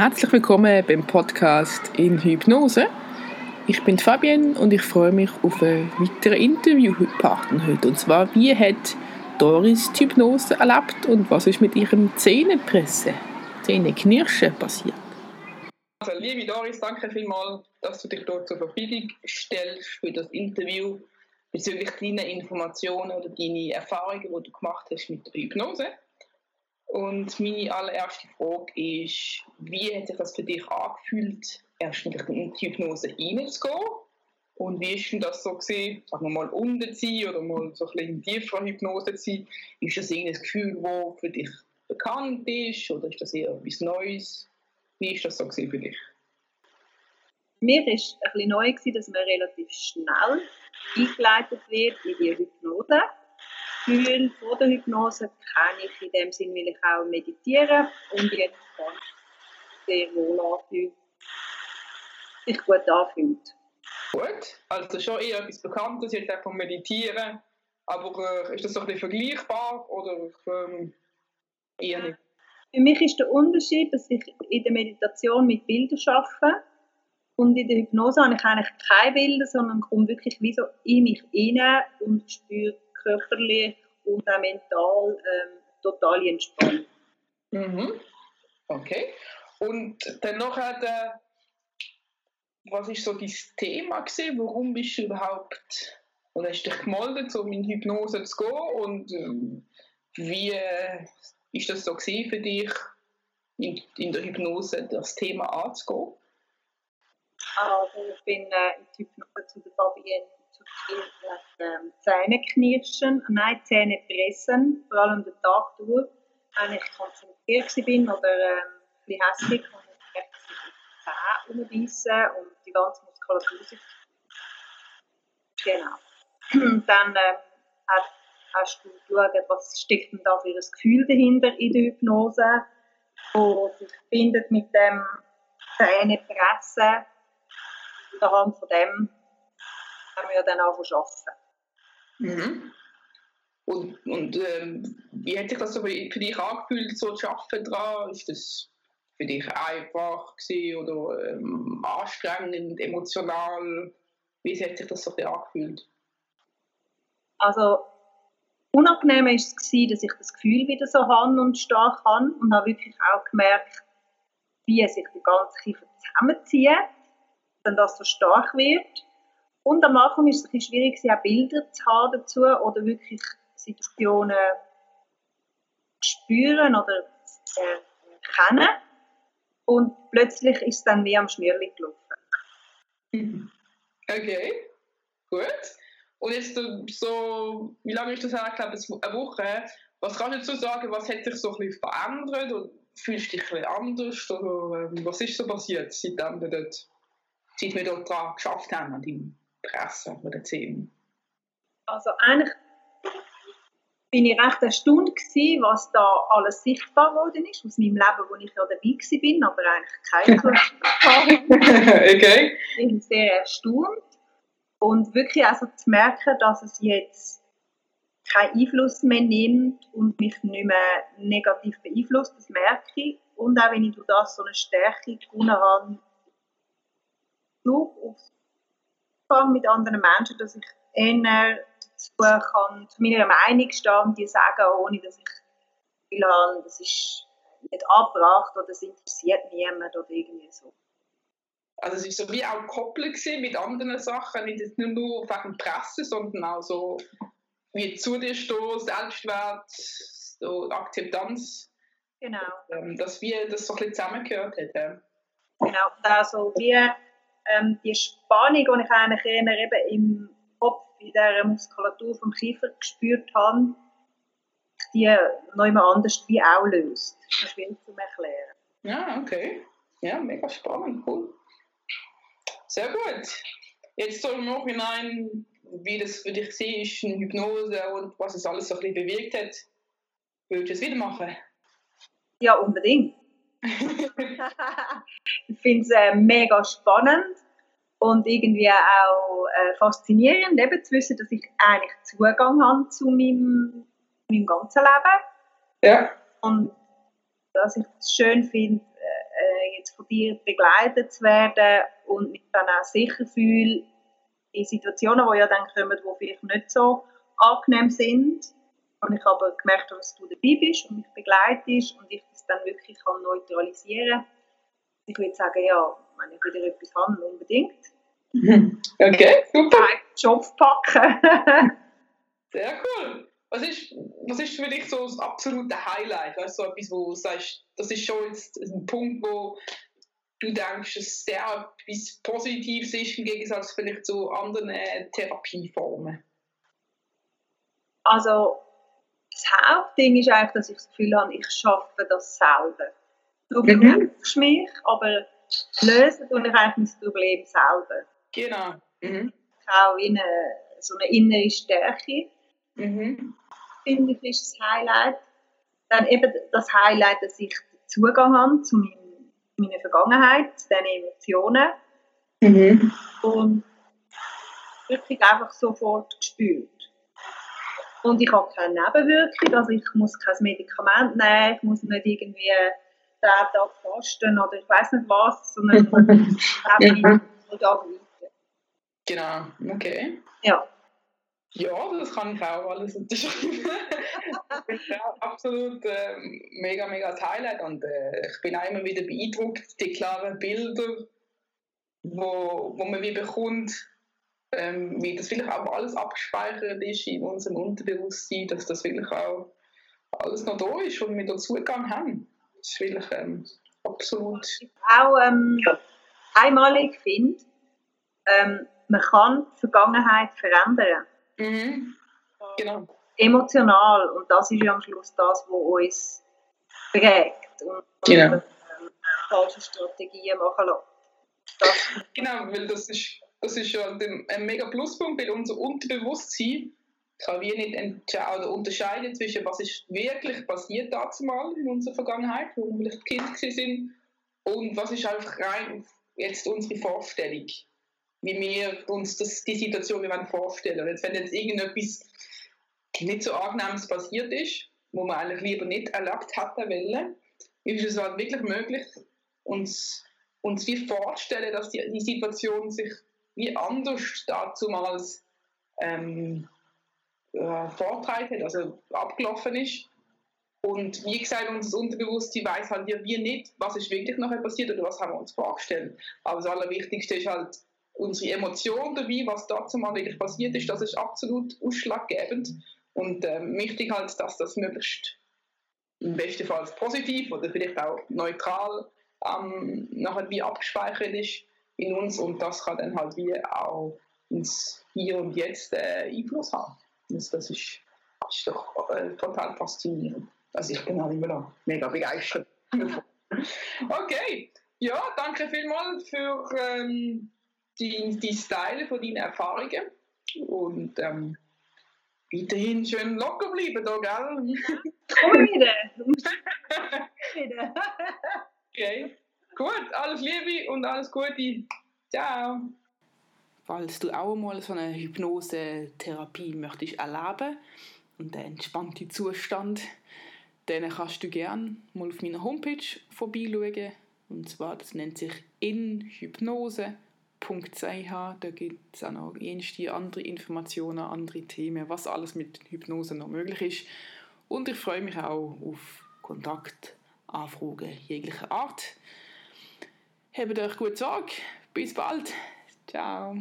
Herzlich willkommen beim Podcast in Hypnose. Ich bin Fabienne und ich freue mich auf einen weiteren Interviewpartner heute. Und zwar, wie hat Doris die Hypnose erlebt und was ist mit ihrem Zähnepressen, Zähneknirschen passiert? Also, liebe Doris, danke vielmals, dass du dich dort zur Verfügung stellst für das Interview bezüglich deiner Informationen oder deine Erfahrungen, die du gemacht hast mit der Hypnose. Und meine allererste Frage ist, wie hat sich das für dich angefühlt, erstens in die Hypnose reinzugehen? Und wie ist denn das so gesehen, sagen wir mal unten zu sein oder mal so ein bisschen in tieferer Hypnose zu sein? Ist das irgendein Gefühl, das für dich bekannt ist oder ist das eher etwas Neues? Wie ist das so gesehen für dich? Mir war es ein bisschen neu, dass man relativ schnell eingeleitet wird in die Hypnose. Gefühl vor der Hypnose kann ich in dem Sinn, weil ich auch meditiere und jetzt kann sehr wohl anfühlt, sich gut anfühlt. Gut, also schon eher etwas Bekanntes, jetzt auch vom Meditieren, aber äh, ist das so ein bisschen vergleichbar oder ähm, eher nicht? Für mich ist der Unterschied, dass ich in der Meditation mit Bildern arbeite und in der Hypnose habe ich eigentlich keine Bilder, sondern komme wirklich wie so in mich hinein und spüre körperlich und auch mental ähm, total entspannt. Mhm. Okay. Und dann nachher, äh, was ist so dein Thema gewesen? Warum bist du überhaupt, oder hast du dich gemeldet, um in Hypnose zu gehen? Und ähm, wie äh, ist das so gewesen für dich, in, in der Hypnose das Thema anzugehen? Also ich bin äh, in die Hypnose zu der Fabienne Zähne knirschen, nein, Zähne pressen, vor allem den Tag durch, wenn ich konzentriert bin oder ähm, ein bisschen hässlich, kann ich die Zähne und die ganze Muskulatur sich. Genau. Dann ähm, hast du geschaut, was steckt denn da für ein Gefühl dahinter in der Hypnose, wo sich verbindet mit dem Zähne pressen. Anhand von dem haben wir dann auch arbeiten. Mhm. Und, und ähm, wie hat sich das so für dich angefühlt, so zu arbeiten dran? Ist das für dich einfach oder ähm, anstrengend, emotional? Wie hat sich das so angefühlt? Also unangenehm war es, dass ich das Gefühl wieder so habe und stark habe und habe wirklich auch gemerkt, wie sich der ganze Kiefer zusammenzieht, wenn das so stark wird. Und am Anfang ist es ein bisschen schwierig, auch Bilder zu haben dazu oder wirklich Situationen zu spüren oder zu erkennen. Und plötzlich ist es dann wie am Schnürli gelaufen. Okay, gut. Und jetzt so, wie lange ist das her? Ich glaube, eine Woche. Was kannst du dazu sagen, was hat sich so ein bisschen verändert? Oder fühlst du dich ein bisschen anders? Oder ähm, was ist so passiert, seitdem wir dort, seit wir dort dran geschafft haben an deinem Presse oder Themen? Also eigentlich bin ich recht erstaunt gewesen, was da alles sichtbar geworden ist aus meinem Leben, wo ich ja dabei bin, aber eigentlich keine okay. Ich bin sehr erstaunt und wirklich also zu merken, dass es jetzt keinen Einfluss mehr nimmt und mich nicht mehr negativ beeinflusst, das merke ich. Und auch wenn ich durch das so eine Stärke gewonnen habe, auf Umgang mit anderen Menschen, dass ich eher dazu kann, zu meiner Meinung stehen und die sagen, ohne dass ich will, das ist nicht abgebracht oder das interessiert niemand oder irgendwie so. Also es war so wie auch gekoppelt mit anderen Sachen, nicht nur wegen Presse, sondern auch so wie zu dir stehen, Selbstwert, so Akzeptanz. Genau. Ähm, dass wir das so ein bisschen zusammengehört. Ja. Genau, also wie ähm, die Spannung, die ich eigentlich eher eben im Kopf, in dieser Muskulatur vom Kiefer gespürt habe, die noch immer anders wie auch löst. Das ist schwierig zu erklären. Ja, okay. Ja, mega spannend, cool. Sehr gut. Jetzt so im Nachhinein, wie das für dich ist, in Hypnose und was es alles so ein bisschen bewegt hat, würdest du es wieder machen? Ja, unbedingt. ich finde es äh, mega spannend und irgendwie auch äh, faszinierend, eben zu wissen, dass ich eigentlich Zugang habe zu meinem, meinem ganzen Leben. Ja. Und dass ich es schön finde, äh, jetzt von dir begleitet zu werden und mich dann auch sicher fühle in Situationen, die ja dann kommen, die vielleicht nicht so angenehm sind. Und ich habe gemerkt, dass du dabei bist und mich begleitest und ich das dann wirklich kann neutralisieren kann. Ich würde sagen, ja, wenn ich wieder etwas habe, unbedingt. Okay, super. Job packen. Sehr cool. Was ist, was ist für dich so das absolute Highlight? Weißt du, so etwas, wo du sagst, das ist schon jetzt ein Punkt, wo du denkst, dass der etwas Positives ist im Gegensatz vielleicht zu anderen Therapieformen? Also, das Hauptding ist eigentlich, dass ich das Gefühl habe, ich schaffe das selber. Du bekämpfst mhm. mich, aber lösen tue ich eigentlich mein Problem selber. Genau. Mhm. Auch in eine, so eine innere Stärke. Mhm. Finde ich, ist das Highlight. Dann eben das Highlight, dass ich Zugang habe zu meinem, meiner Vergangenheit, zu diesen Emotionen. Mhm. Und wirklich einfach sofort gespürt. Und ich habe keine Nebenwirkung, also ich muss kein Medikament nehmen, ich muss nicht irgendwie den Tag fasten oder ich weiß nicht was, sondern ich ja. Genau, okay. Ja. Ja, das kann ich auch alles unterschreiben. das ist absolut äh, mega, mega Highlight und äh, ich bin auch immer wieder beeindruckt, die klaren Bilder, wo, wo man wie bekommt, ähm, wie das vielleicht auch alles abgespeichert ist in unserem Unterbewusstsein, dass das wirklich auch alles noch da ist und wir da Zugang haben. Das ist wirklich ähm, absolut. Auch ähm, einmalig finde, ähm, man kann die Vergangenheit verändern. Mhm. Genau. Emotional. Und das ist ja am Schluss das, was uns prägt. Und genau. Ähm, falsche Strategien machen lässt. genau, weil das ist das ist ja ein mega Pluspunkt, weil unser Unterbewusstsein kann wir nicht unterscheiden zwischen was ist wirklich passiert dazu mal in unserer Vergangenheit, wo wir vielleicht Kind sind, und was ist einfach rein jetzt unsere Vorstellung, wie wir uns das, die Situation wir vorstellen. Jetzt, wenn jetzt irgendetwas nicht so angenehmes passiert ist, wo man eigentlich lieber nicht erlebt hätte wollen, ist es halt wirklich möglich, uns, uns wie vorstellen, dass die, die Situation sich wie anders damals ähm, äh, vortreibt, also abgelaufen ist. Und wie gesagt, unser Unterbewusstsein weiß halt ja wir nicht, was ist wirklich nachher passiert oder was haben wir uns vorgestellt. Aber das Allerwichtigste ist halt unsere Emotion dabei, was dazu mal wirklich passiert ist, das ist absolut ausschlaggebend. Und ähm, wichtig halt, dass das möglichst im besten Fall positiv oder vielleicht auch neutral ähm, nachher wie abgespeichert ist in uns und das kann dann halt wie auch ins Hier und Jetzt äh, Einfluss haben. Also das ist, ist doch äh, total faszinierend. Also ich bin auch immer noch mega begeistert. okay, ja, danke vielmals für ähm, die, die Style von deinen Erfahrungen und ähm, weiterhin schön locker bleiben da, gell? Wieder! wieder. okay. Gut, alles Liebe und alles Gute. Ciao. Falls du auch mal so eine Hypnose-Therapie möchtest erleben und einen entspannten Zustand, dann kannst du gerne mal auf meiner Homepage vorbeischauen. Und zwar, das nennt sich inhypnose.ch. Da gibt es auch noch jenste andere Informationen, andere Themen, was alles mit Hypnose noch möglich ist. Und ich freue mich auch auf Kontaktanfragen jeglicher Art. Habt euch gut Sorge. Bis bald. Ciao.